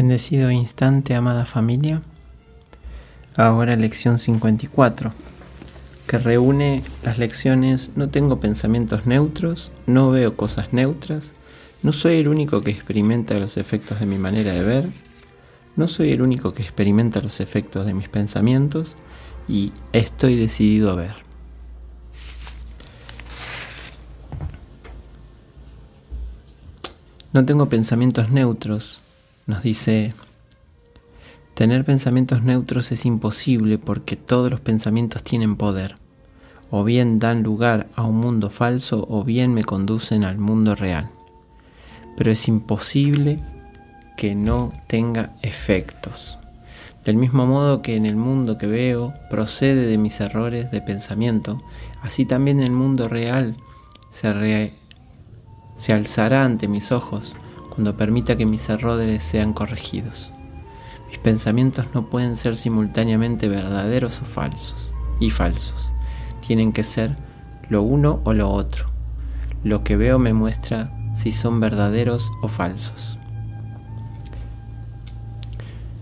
Bendecido instante, amada familia. Ahora lección 54, que reúne las lecciones No tengo pensamientos neutros, no veo cosas neutras, no soy el único que experimenta los efectos de mi manera de ver, no soy el único que experimenta los efectos de mis pensamientos y estoy decidido a ver. No tengo pensamientos neutros, nos dice, tener pensamientos neutros es imposible porque todos los pensamientos tienen poder. O bien dan lugar a un mundo falso o bien me conducen al mundo real. Pero es imposible que no tenga efectos. Del mismo modo que en el mundo que veo procede de mis errores de pensamiento, así también el mundo real se, se alzará ante mis ojos cuando permita que mis errores sean corregidos. Mis pensamientos no pueden ser simultáneamente verdaderos o falsos, y falsos. Tienen que ser lo uno o lo otro. Lo que veo me muestra si son verdaderos o falsos.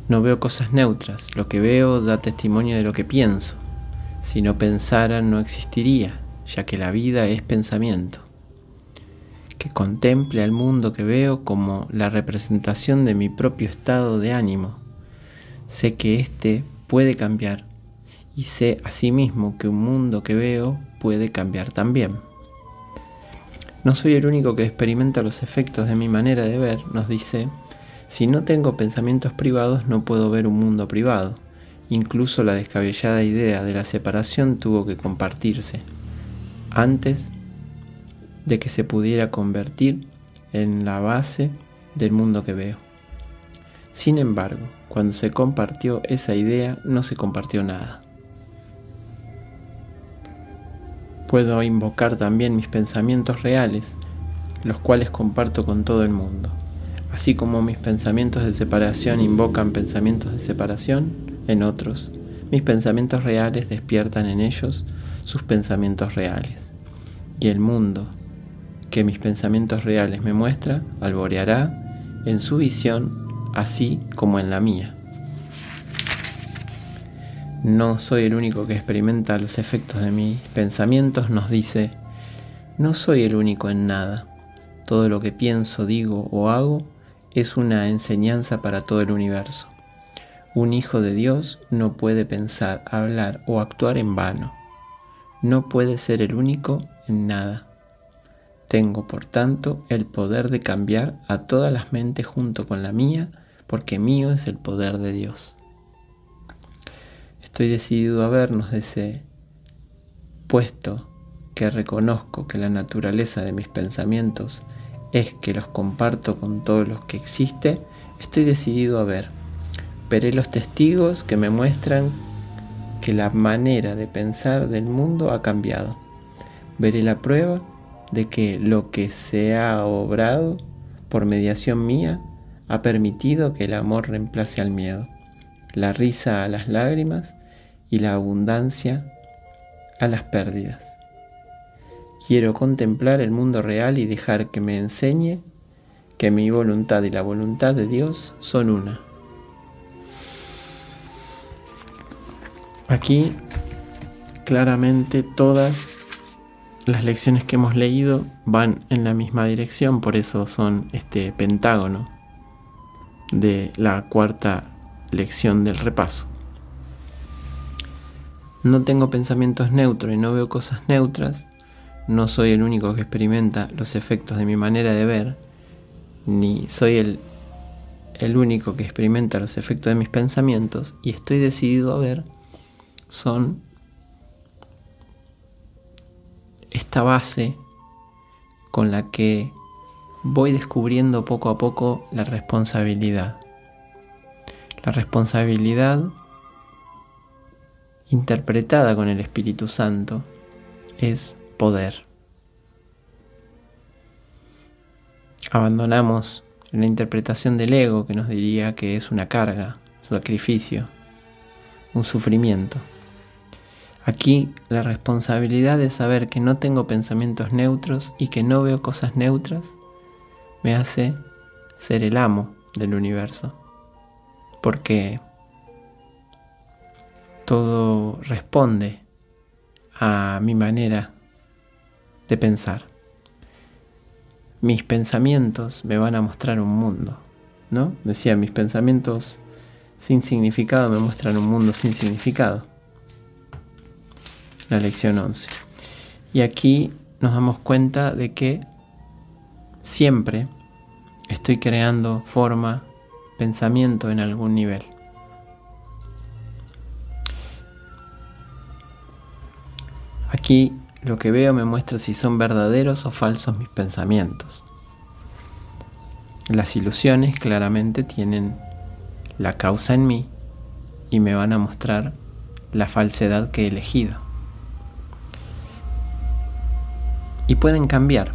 No veo cosas neutras, lo que veo da testimonio de lo que pienso. Si no pensara no existiría, ya que la vida es pensamiento que contemple al mundo que veo como la representación de mi propio estado de ánimo. Sé que éste puede cambiar y sé asimismo que un mundo que veo puede cambiar también. No soy el único que experimenta los efectos de mi manera de ver, nos dice, si no tengo pensamientos privados no puedo ver un mundo privado. Incluso la descabellada idea de la separación tuvo que compartirse. Antes de que se pudiera convertir en la base del mundo que veo. Sin embargo, cuando se compartió esa idea, no se compartió nada. Puedo invocar también mis pensamientos reales, los cuales comparto con todo el mundo. Así como mis pensamientos de separación invocan pensamientos de separación en otros, mis pensamientos reales despiertan en ellos sus pensamientos reales. Y el mundo, que mis pensamientos reales me muestra, alboreará en su visión así como en la mía. No soy el único que experimenta los efectos de mis pensamientos, nos dice, no soy el único en nada. Todo lo que pienso, digo o hago es una enseñanza para todo el universo. Un hijo de Dios no puede pensar, hablar o actuar en vano. No puede ser el único en nada. Tengo, por tanto, el poder de cambiar a todas las mentes junto con la mía, porque mío es el poder de Dios. Estoy decidido a vernos de ese puesto que reconozco que la naturaleza de mis pensamientos es que los comparto con todos los que existe, estoy decidido a ver. Veré los testigos que me muestran que la manera de pensar del mundo ha cambiado. Veré la prueba de que lo que se ha obrado por mediación mía ha permitido que el amor reemplace al miedo, la risa a las lágrimas y la abundancia a las pérdidas. Quiero contemplar el mundo real y dejar que me enseñe que mi voluntad y la voluntad de Dios son una. Aquí claramente todas las lecciones que hemos leído van en la misma dirección, por eso son este pentágono de la cuarta lección del repaso. No tengo pensamientos neutros y no veo cosas neutras, no soy el único que experimenta los efectos de mi manera de ver, ni soy el, el único que experimenta los efectos de mis pensamientos, y estoy decidido a ver, son esta base con la que voy descubriendo poco a poco la responsabilidad. La responsabilidad interpretada con el Espíritu Santo es poder. Abandonamos la interpretación del ego que nos diría que es una carga, sacrificio, un sufrimiento. Aquí la responsabilidad de saber que no tengo pensamientos neutros y que no veo cosas neutras me hace ser el amo del universo porque todo responde a mi manera de pensar. Mis pensamientos me van a mostrar un mundo, ¿no? Decía, mis pensamientos sin significado me muestran un mundo sin significado. La lección 11. Y aquí nos damos cuenta de que siempre estoy creando forma, pensamiento en algún nivel. Aquí lo que veo me muestra si son verdaderos o falsos mis pensamientos. Las ilusiones claramente tienen la causa en mí y me van a mostrar la falsedad que he elegido. Y pueden cambiar.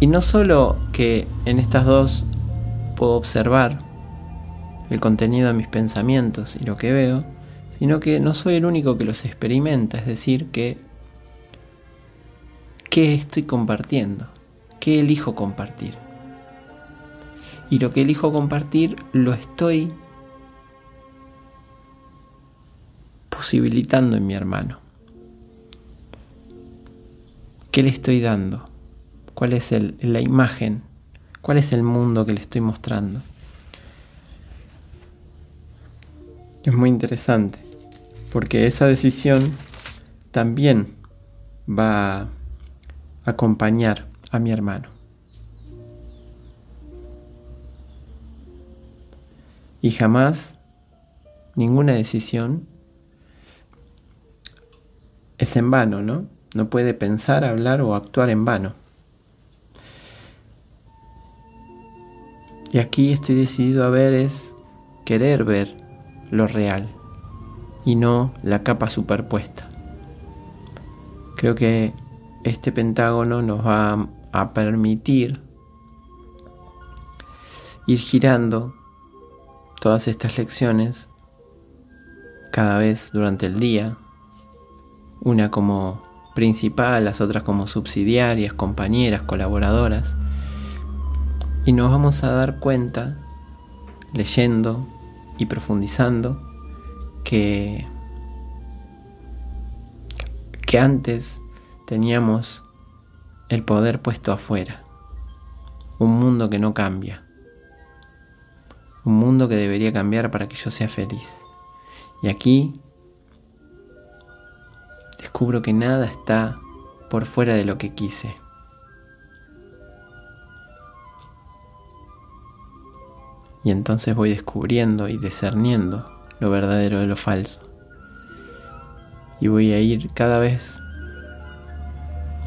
Y no solo que en estas dos puedo observar el contenido de mis pensamientos y lo que veo, sino que no soy el único que los experimenta, es decir, que qué estoy compartiendo, qué elijo compartir. Y lo que elijo compartir lo estoy posibilitando en mi hermano. ¿Qué le estoy dando? ¿Cuál es la imagen? ¿Cuál es el mundo que le estoy mostrando? Es muy interesante, porque esa decisión también va a acompañar a mi hermano. Y jamás ninguna decisión es en vano, ¿no? No puede pensar, hablar o actuar en vano. Y aquí estoy decidido a ver es querer ver lo real y no la capa superpuesta. Creo que este pentágono nos va a permitir ir girando todas estas lecciones cada vez durante el día, una como principal, las otras como subsidiarias, compañeras, colaboradoras, y nos vamos a dar cuenta, leyendo y profundizando, que, que antes teníamos el poder puesto afuera, un mundo que no cambia. Un mundo que debería cambiar para que yo sea feliz. Y aquí descubro que nada está por fuera de lo que quise. Y entonces voy descubriendo y discerniendo lo verdadero de lo falso. Y voy a ir cada vez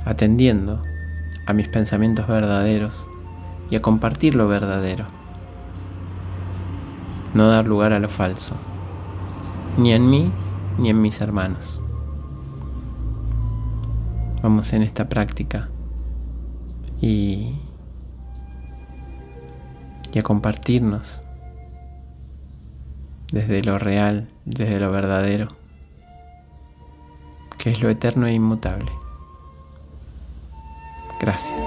atendiendo a mis pensamientos verdaderos y a compartir lo verdadero no dar lugar a lo falso, ni en mí ni en mis hermanos vamos en esta práctica y, y a compartirnos desde lo real, desde lo verdadero, que es lo eterno e inmutable. Gracias.